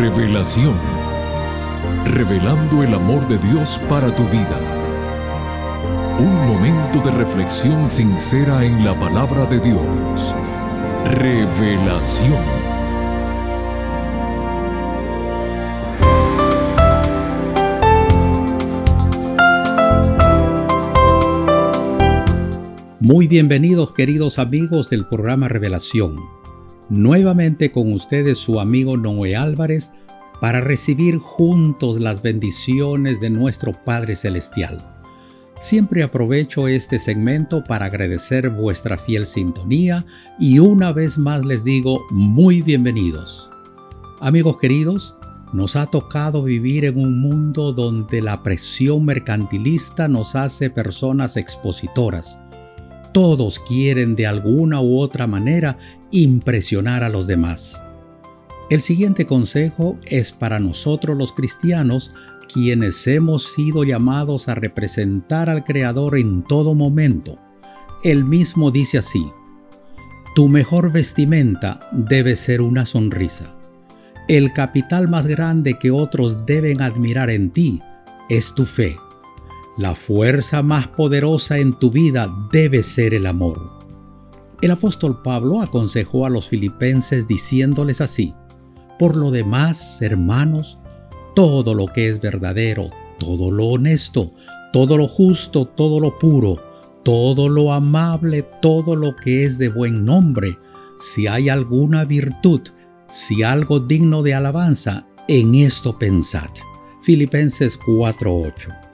Revelación. Revelando el amor de Dios para tu vida. Un momento de reflexión sincera en la palabra de Dios. Revelación. Muy bienvenidos queridos amigos del programa Revelación. Nuevamente con ustedes su amigo Noé Álvarez para recibir juntos las bendiciones de nuestro Padre Celestial. Siempre aprovecho este segmento para agradecer vuestra fiel sintonía y una vez más les digo muy bienvenidos. Amigos queridos, nos ha tocado vivir en un mundo donde la presión mercantilista nos hace personas expositoras todos quieren de alguna u otra manera impresionar a los demás. El siguiente consejo es para nosotros los cristianos, quienes hemos sido llamados a representar al Creador en todo momento. Él mismo dice así, Tu mejor vestimenta debe ser una sonrisa. El capital más grande que otros deben admirar en ti es tu fe. La fuerza más poderosa en tu vida debe ser el amor. El apóstol Pablo aconsejó a los filipenses diciéndoles así, Por lo demás, hermanos, todo lo que es verdadero, todo lo honesto, todo lo justo, todo lo puro, todo lo amable, todo lo que es de buen nombre, si hay alguna virtud, si algo digno de alabanza, en esto pensad. Filipenses 4:8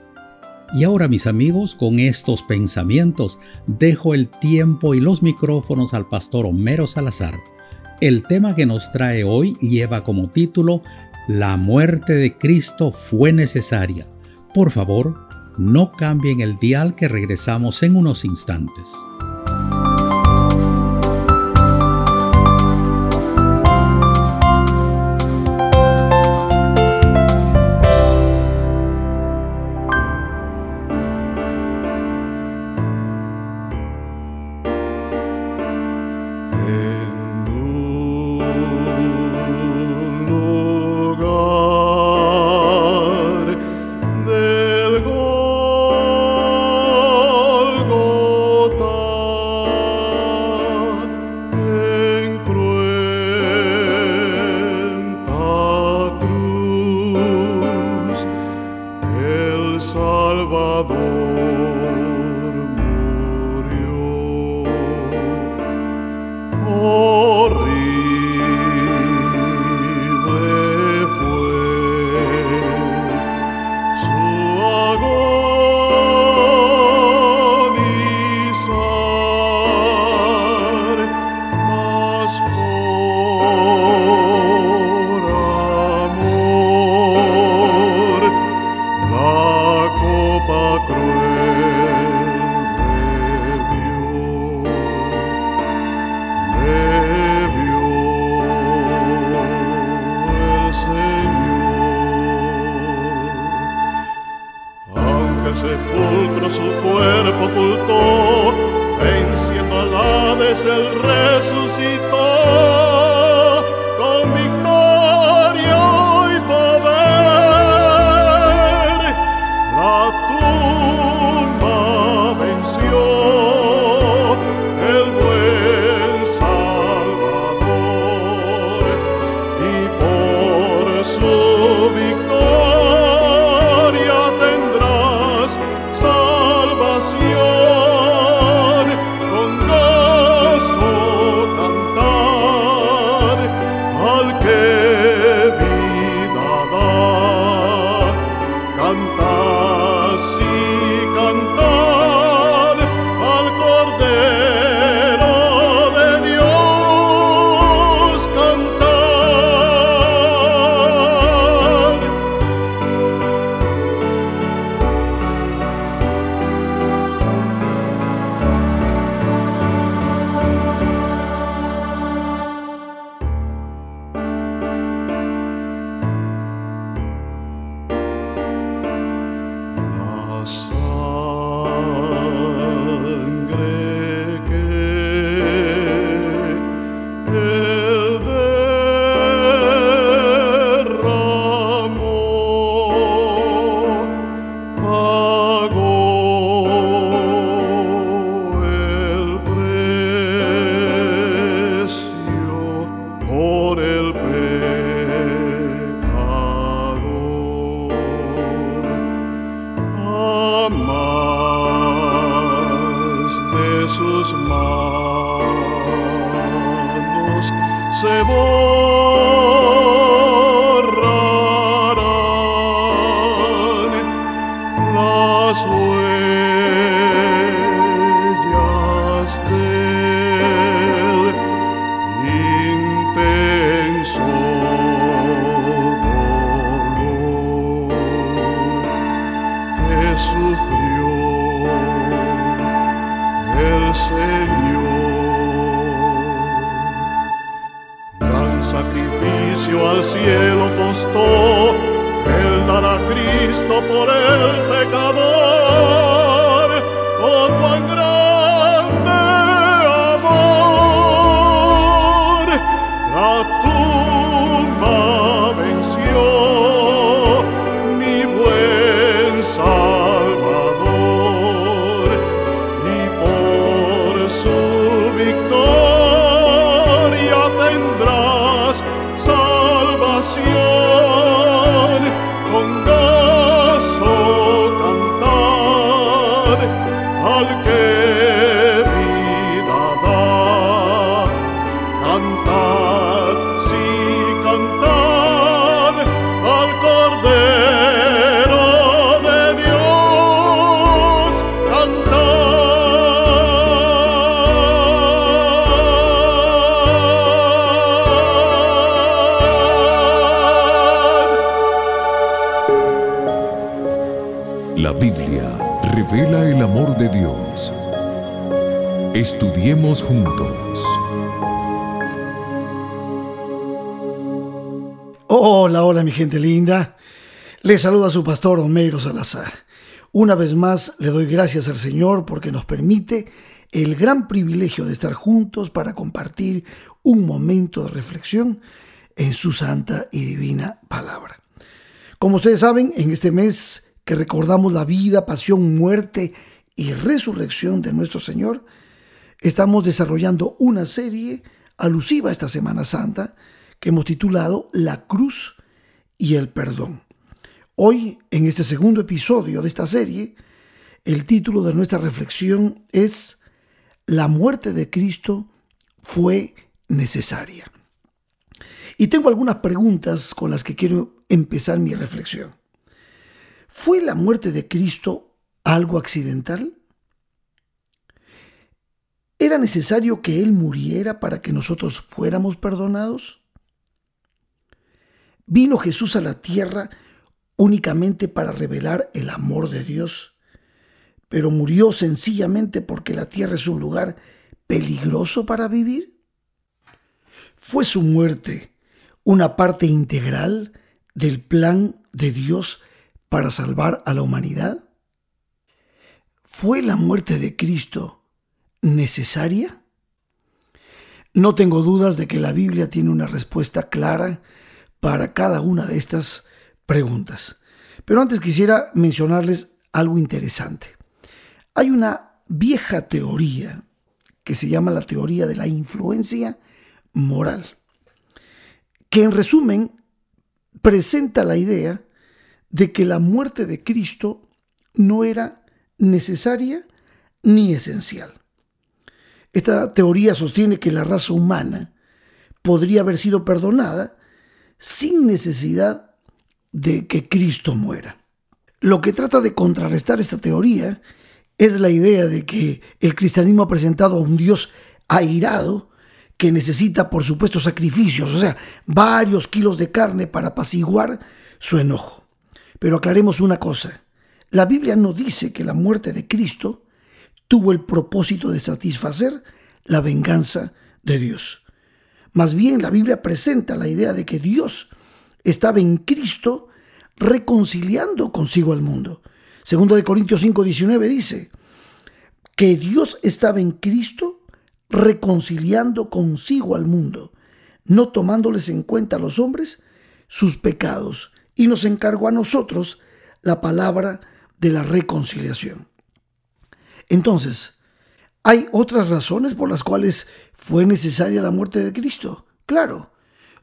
y ahora mis amigos, con estos pensamientos, dejo el tiempo y los micrófonos al pastor Homero Salazar. El tema que nos trae hoy lleva como título La muerte de Cristo fue necesaria. Por favor, no cambien el dial que regresamos en unos instantes. a Cristo por el pecador. Oh, cuán grande de Dios. Estudiemos juntos. Hola, hola mi gente linda. Les saluda su pastor Homero Salazar. Una vez más le doy gracias al Señor porque nos permite el gran privilegio de estar juntos para compartir un momento de reflexión en su santa y divina palabra. Como ustedes saben, en este mes que recordamos la vida, pasión, muerte y resurrección de nuestro Señor, estamos desarrollando una serie alusiva a esta Semana Santa que hemos titulado La Cruz y el Perdón. Hoy, en este segundo episodio de esta serie, el título de nuestra reflexión es La muerte de Cristo fue necesaria. Y tengo algunas preguntas con las que quiero empezar mi reflexión. ¿Fue la muerte de Cristo algo accidental? ¿Era necesario que Él muriera para que nosotros fuéramos perdonados? ¿Vino Jesús a la tierra únicamente para revelar el amor de Dios, pero murió sencillamente porque la tierra es un lugar peligroso para vivir? ¿Fue su muerte una parte integral del plan de Dios para salvar a la humanidad? ¿Fue la muerte de Cristo necesaria? No tengo dudas de que la Biblia tiene una respuesta clara para cada una de estas preguntas. Pero antes quisiera mencionarles algo interesante. Hay una vieja teoría que se llama la teoría de la influencia moral, que en resumen presenta la idea de que la muerte de Cristo no era necesaria ni esencial. Esta teoría sostiene que la raza humana podría haber sido perdonada sin necesidad de que Cristo muera. Lo que trata de contrarrestar esta teoría es la idea de que el cristianismo ha presentado a un Dios airado que necesita, por supuesto, sacrificios, o sea, varios kilos de carne para apaciguar su enojo. Pero aclaremos una cosa, la Biblia no dice que la muerte de Cristo tuvo el propósito de satisfacer la venganza de Dios. Más bien la Biblia presenta la idea de que Dios estaba en Cristo reconciliando consigo al mundo. Segundo de Corintios 5:19 dice que Dios estaba en Cristo reconciliando consigo al mundo, no tomándoles en cuenta a los hombres sus pecados, y nos encargó a nosotros la palabra de la reconciliación. Entonces, ¿hay otras razones por las cuales fue necesaria la muerte de Cristo? Claro,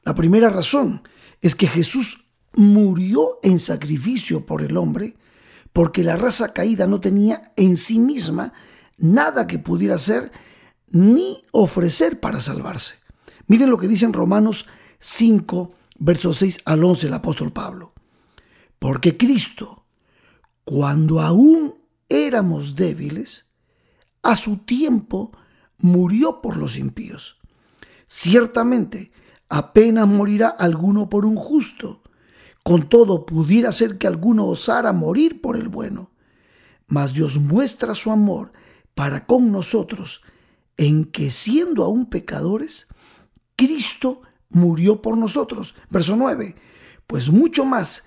la primera razón es que Jesús murió en sacrificio por el hombre porque la raza caída no tenía en sí misma nada que pudiera hacer ni ofrecer para salvarse. Miren lo que dice en Romanos 5, versos 6 al 11 el apóstol Pablo. Porque Cristo, cuando aún éramos débiles, a su tiempo murió por los impíos. Ciertamente, apenas morirá alguno por un justo. Con todo, pudiera ser que alguno osara morir por el bueno. Mas Dios muestra su amor para con nosotros en que siendo aún pecadores, Cristo murió por nosotros. Verso 9. Pues mucho más,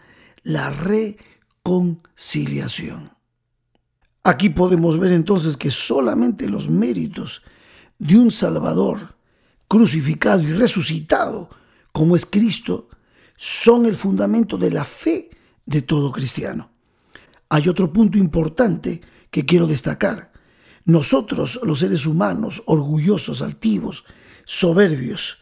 la reconciliación. Aquí podemos ver entonces que solamente los méritos de un Salvador crucificado y resucitado, como es Cristo, son el fundamento de la fe de todo cristiano. Hay otro punto importante que quiero destacar. Nosotros, los seres humanos, orgullosos, altivos, soberbios,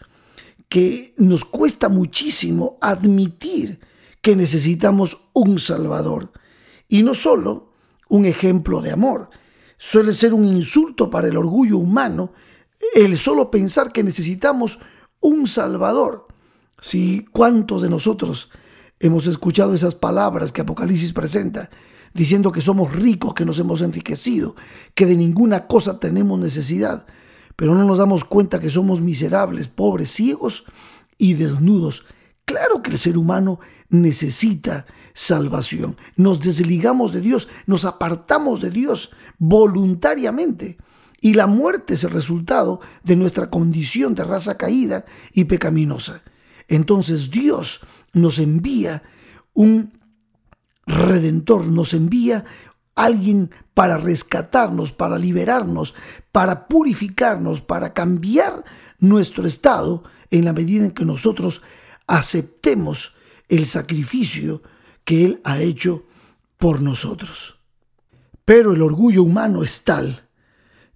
que nos cuesta muchísimo admitir que necesitamos un Salvador. Y no solo un ejemplo de amor. Suele ser un insulto para el orgullo humano el solo pensar que necesitamos un Salvador. Si cuántos de nosotros hemos escuchado esas palabras que Apocalipsis presenta, diciendo que somos ricos, que nos hemos enriquecido, que de ninguna cosa tenemos necesidad, pero no nos damos cuenta que somos miserables, pobres, ciegos y desnudos. Claro que el ser humano necesita salvación. Nos desligamos de Dios, nos apartamos de Dios voluntariamente. Y la muerte es el resultado de nuestra condición de raza caída y pecaminosa. Entonces Dios nos envía un redentor, nos envía alguien para rescatarnos, para liberarnos, para purificarnos, para cambiar nuestro estado en la medida en que nosotros aceptemos el sacrificio que Él ha hecho por nosotros. Pero el orgullo humano es tal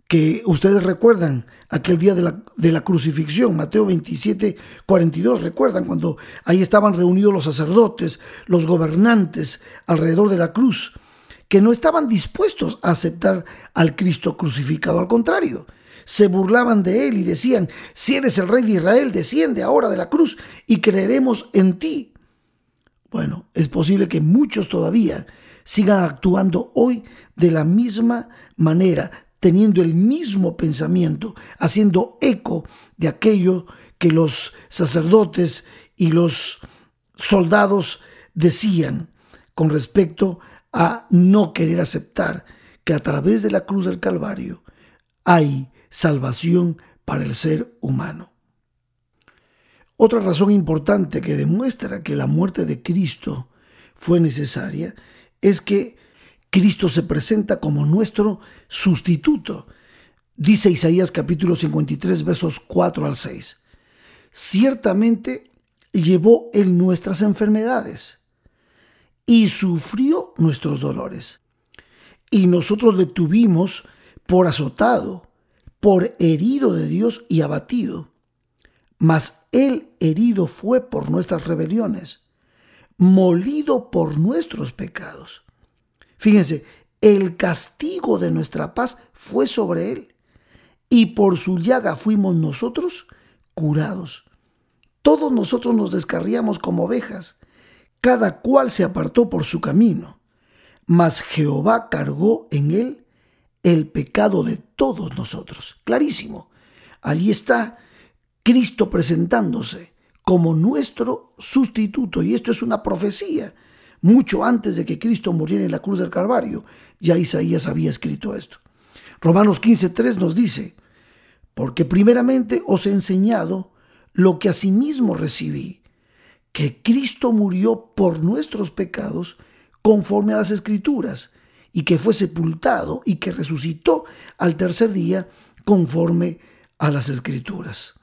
que ustedes recuerdan aquel día de la, de la, crucifixión, Mateo 27, 42, recuerdan cuando ahí estaban reunidos los sacerdotes, los gobernantes alrededor de la cruz, que no estaban dispuestos a aceptar al Cristo crucificado, al contrario, se burlaban de él y decían, si eres el rey de Israel, desciende ahora de la cruz y creeremos en ti. Bueno, es posible que muchos todavía sigan actuando hoy de la misma manera, teniendo el mismo pensamiento, haciendo eco de aquello que los sacerdotes y los soldados decían con respecto a no querer aceptar que a través de la cruz del Calvario hay salvación para el ser humano. Otra razón importante que demuestra que la muerte de Cristo fue necesaria es que Cristo se presenta como nuestro sustituto. Dice Isaías capítulo 53 versos 4 al 6. Ciertamente llevó en nuestras enfermedades y sufrió nuestros dolores. Y nosotros le tuvimos por azotado, por herido de Dios y abatido mas él herido fue por nuestras rebeliones, molido por nuestros pecados. Fíjense, el castigo de nuestra paz fue sobre él, y por su llaga fuimos nosotros curados. Todos nosotros nos descarriamos como ovejas, cada cual se apartó por su camino, mas Jehová cargó en él el pecado de todos nosotros. Clarísimo. Allí está Cristo presentándose como nuestro sustituto. Y esto es una profecía. Mucho antes de que Cristo muriera en la cruz del Calvario, ya Isaías había escrito esto. Romanos 15.3 nos dice, porque primeramente os he enseñado lo que asimismo recibí, que Cristo murió por nuestros pecados conforme a las escrituras, y que fue sepultado y que resucitó al tercer día conforme a las escrituras.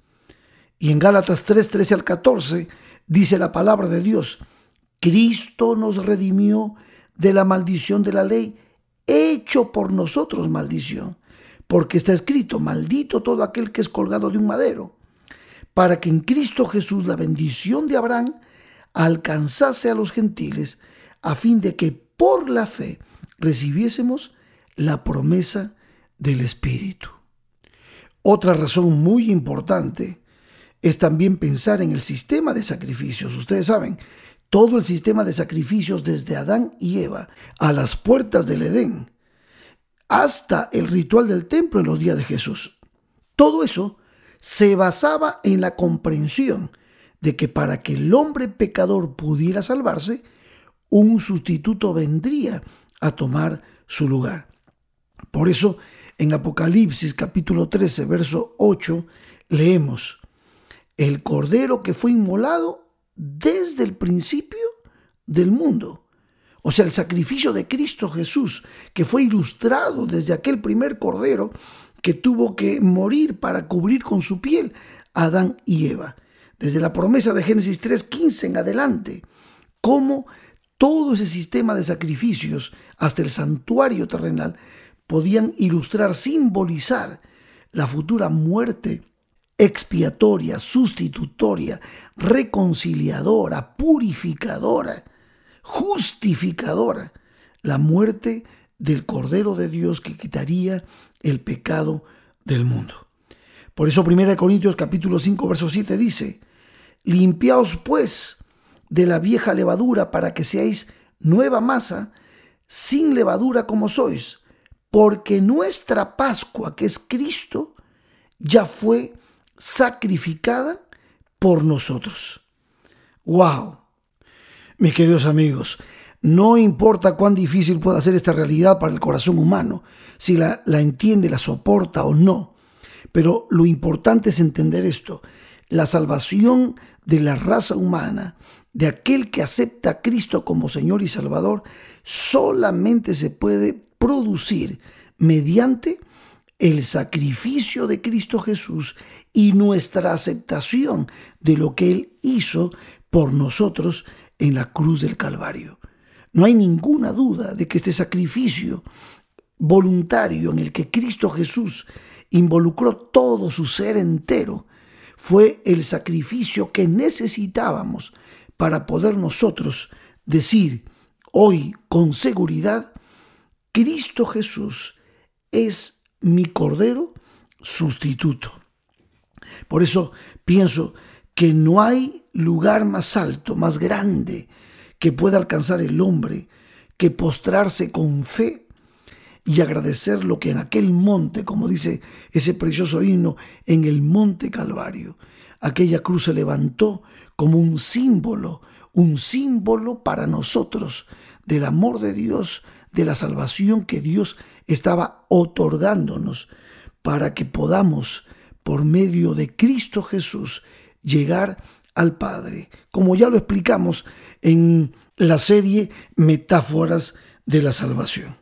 Y en Gálatas 3, 13 al 14 dice la palabra de Dios, Cristo nos redimió de la maldición de la ley, hecho por nosotros maldición, porque está escrito, maldito todo aquel que es colgado de un madero, para que en Cristo Jesús la bendición de Abraham alcanzase a los gentiles, a fin de que por la fe recibiésemos la promesa del Espíritu. Otra razón muy importante es también pensar en el sistema de sacrificios. Ustedes saben, todo el sistema de sacrificios desde Adán y Eva a las puertas del Edén hasta el ritual del templo en los días de Jesús. Todo eso se basaba en la comprensión de que para que el hombre pecador pudiera salvarse, un sustituto vendría a tomar su lugar. Por eso en Apocalipsis capítulo 13, verso 8, leemos, el cordero que fue inmolado desde el principio del mundo. O sea, el sacrificio de Cristo Jesús, que fue ilustrado desde aquel primer cordero que tuvo que morir para cubrir con su piel a Adán y Eva. Desde la promesa de Génesis 3.15 en adelante, cómo todo ese sistema de sacrificios hasta el santuario terrenal podían ilustrar, simbolizar la futura muerte expiatoria, sustitutoria, reconciliadora, purificadora, justificadora, la muerte del Cordero de Dios que quitaría el pecado del mundo. Por eso 1 Corintios capítulo 5 verso 7 dice, limpiaos pues de la vieja levadura para que seáis nueva masa, sin levadura como sois, porque nuestra Pascua, que es Cristo, ya fue sacrificada por nosotros. ¡Wow! Mis queridos amigos, no importa cuán difícil pueda ser esta realidad para el corazón humano, si la, la entiende, la soporta o no, pero lo importante es entender esto. La salvación de la raza humana, de aquel que acepta a Cristo como Señor y Salvador, solamente se puede producir mediante el sacrificio de Cristo Jesús y nuestra aceptación de lo que Él hizo por nosotros en la cruz del Calvario. No hay ninguna duda de que este sacrificio voluntario en el que Cristo Jesús involucró todo su ser entero fue el sacrificio que necesitábamos para poder nosotros decir hoy con seguridad, Cristo Jesús es mi Cordero sustituto. Por eso pienso que no hay lugar más alto, más grande que pueda alcanzar el hombre que postrarse con fe y agradecer lo que en aquel monte, como dice ese precioso himno, en el monte Calvario, aquella cruz se levantó como un símbolo, un símbolo para nosotros del amor de Dios, de la salvación que Dios estaba otorgándonos para que podamos, por medio de Cristo Jesús, llegar al Padre, como ya lo explicamos en la serie Metáforas de la Salvación.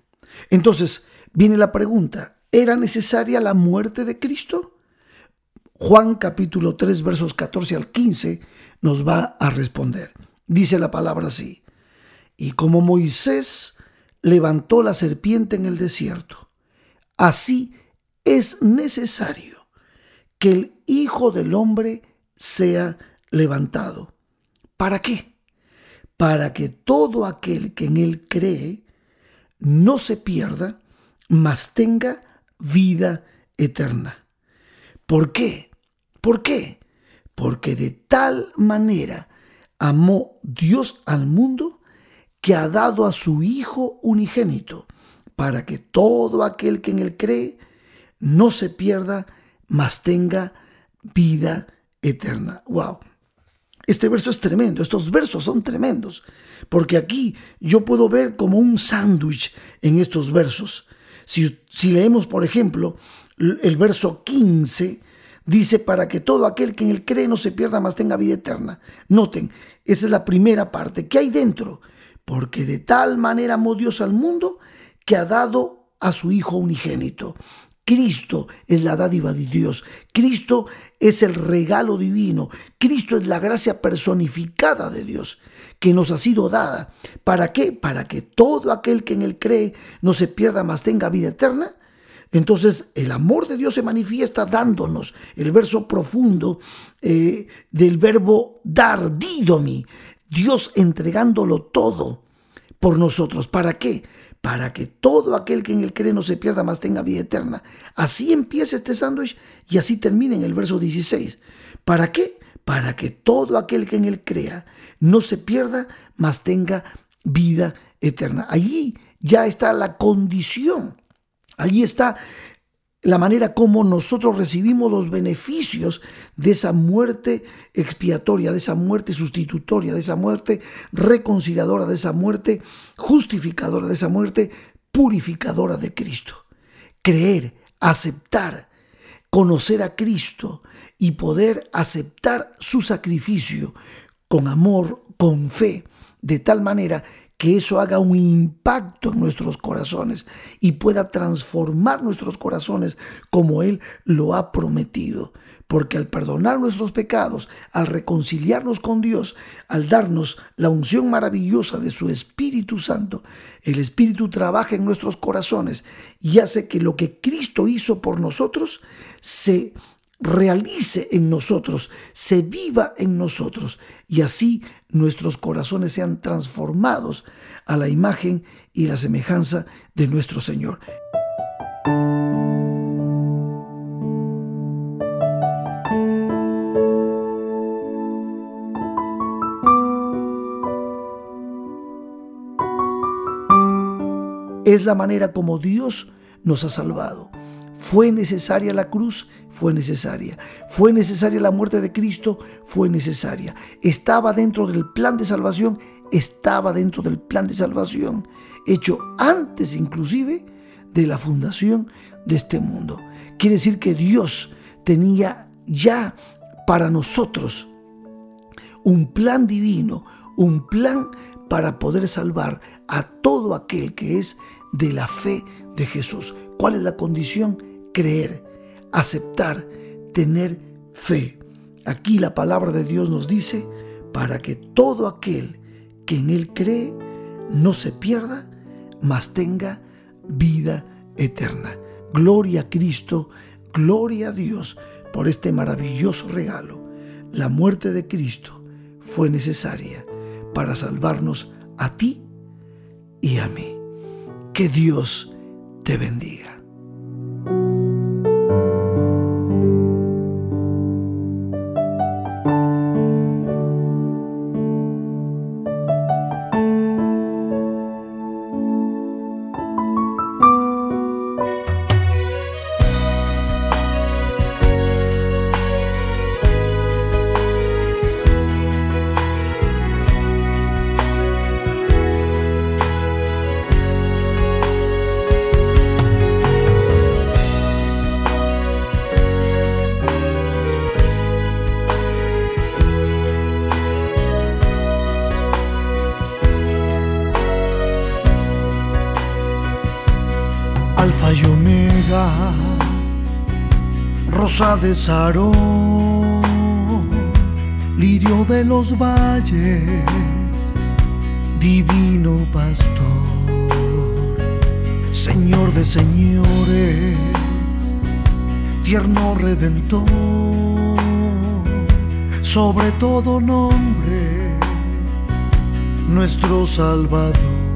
Entonces, viene la pregunta, ¿era necesaria la muerte de Cristo? Juan capítulo 3 versos 14 al 15 nos va a responder. Dice la palabra así, y como Moisés levantó la serpiente en el desierto. Así es necesario que el Hijo del Hombre sea levantado. ¿Para qué? Para que todo aquel que en él cree no se pierda, mas tenga vida eterna. ¿Por qué? ¿Por qué? Porque de tal manera amó Dios al mundo que ha dado a su Hijo unigénito, para que todo aquel que en él cree no se pierda, mas tenga vida eterna. ¡Wow! Este verso es tremendo, estos versos son tremendos, porque aquí yo puedo ver como un sándwich en estos versos. Si, si leemos, por ejemplo, el verso 15, dice, para que todo aquel que en él cree no se pierda, mas tenga vida eterna. Noten, esa es la primera parte. ¿Qué hay dentro? porque de tal manera amó Dios al mundo que ha dado a su Hijo unigénito. Cristo es la dádiva de Dios. Cristo es el regalo divino. Cristo es la gracia personificada de Dios que nos ha sido dada. ¿Para qué? Para que todo aquel que en él cree no se pierda, más tenga vida eterna. Entonces el amor de Dios se manifiesta dándonos el verso profundo eh, del verbo dar, didomi, Dios entregándolo todo por nosotros. ¿Para qué? Para que todo aquel que en él cree no se pierda, más tenga vida eterna. Así empieza este sándwich y así termina en el verso 16. ¿Para qué? Para que todo aquel que en él crea no se pierda, más tenga vida eterna. Allí ya está la condición Allí está la manera como nosotros recibimos los beneficios de esa muerte expiatoria, de esa muerte sustitutoria, de esa muerte reconciliadora, de esa muerte justificadora, de esa muerte purificadora de Cristo. Creer, aceptar, conocer a Cristo y poder aceptar su sacrificio con amor, con fe, de tal manera que eso haga un impacto en nuestros corazones y pueda transformar nuestros corazones como Él lo ha prometido. Porque al perdonar nuestros pecados, al reconciliarnos con Dios, al darnos la unción maravillosa de su Espíritu Santo, el Espíritu trabaja en nuestros corazones y hace que lo que Cristo hizo por nosotros se realice en nosotros, se viva en nosotros y así nuestros corazones sean transformados a la imagen y la semejanza de nuestro Señor. Es la manera como Dios nos ha salvado. Fue necesaria la cruz, fue necesaria. Fue necesaria la muerte de Cristo, fue necesaria. Estaba dentro del plan de salvación, estaba dentro del plan de salvación, hecho antes inclusive de la fundación de este mundo. Quiere decir que Dios tenía ya para nosotros un plan divino, un plan para poder salvar a todo aquel que es de la fe de Jesús. ¿Cuál es la condición? Creer, aceptar, tener fe. Aquí la palabra de Dios nos dice, para que todo aquel que en Él cree no se pierda, mas tenga vida eterna. Gloria a Cristo, gloria a Dios por este maravilloso regalo. La muerte de Cristo fue necesaria para salvarnos a ti y a mí. Que Dios te bendiga. De Sarón, lirio de los valles, divino pastor, Señor de señores, tierno redentor, sobre todo nombre, nuestro Salvador.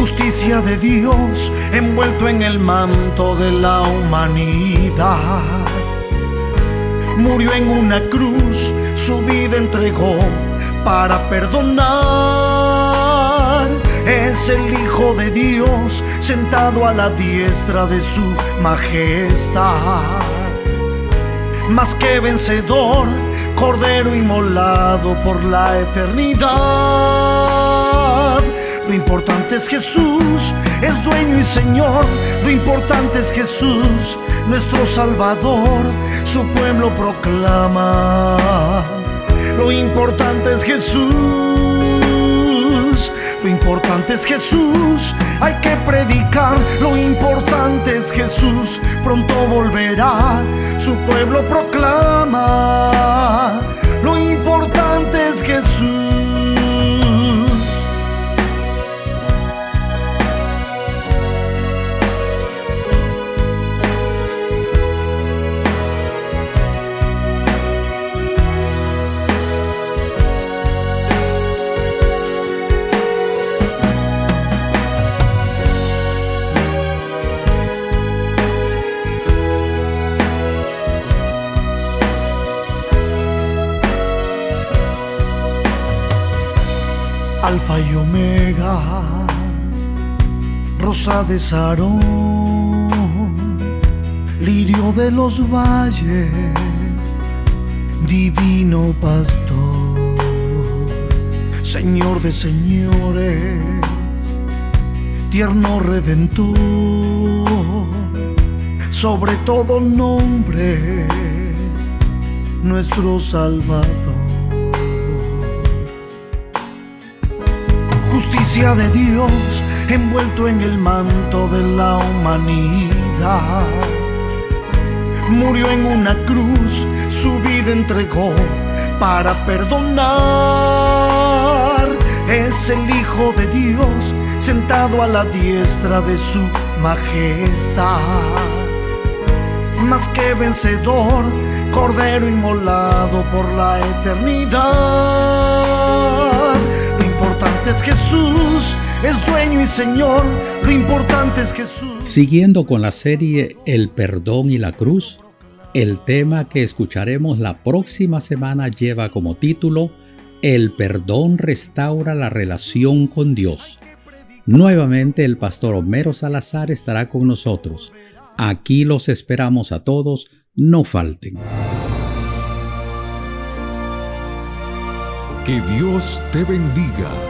Justicia de Dios envuelto en el manto de la humanidad. Murió en una cruz, su vida entregó para perdonar. Es el Hijo de Dios sentado a la diestra de su majestad. Más que vencedor, cordero inmolado por la eternidad lo importante es Jesús, es dueño y Señor. Lo importante es Jesús, nuestro Salvador. Su pueblo proclama. Lo importante es Jesús, Lo importante es Jesús, hay que predicar. Lo importante es Jesús, pronto volverá. Su pueblo proclama. Lo importante es Jesús. Alfa y Omega, Rosa de Sarón, Lirio de los valles, Divino Pastor, Señor de señores, Tierno Redentor, sobre todo nombre, nuestro Salvador. Justicia de Dios envuelto en el manto de la humanidad. Murió en una cruz, su vida entregó para perdonar. Es el Hijo de Dios sentado a la diestra de su majestad. Más que vencedor, cordero inmolado por la eternidad importante es Jesús, es dueño y Señor, lo importante es Jesús. Siguiendo con la serie El perdón y la cruz, el tema que escucharemos la próxima semana lleva como título El perdón restaura la relación con Dios. Nuevamente el pastor Homero Salazar estará con nosotros. Aquí los esperamos a todos, no falten. Que Dios te bendiga.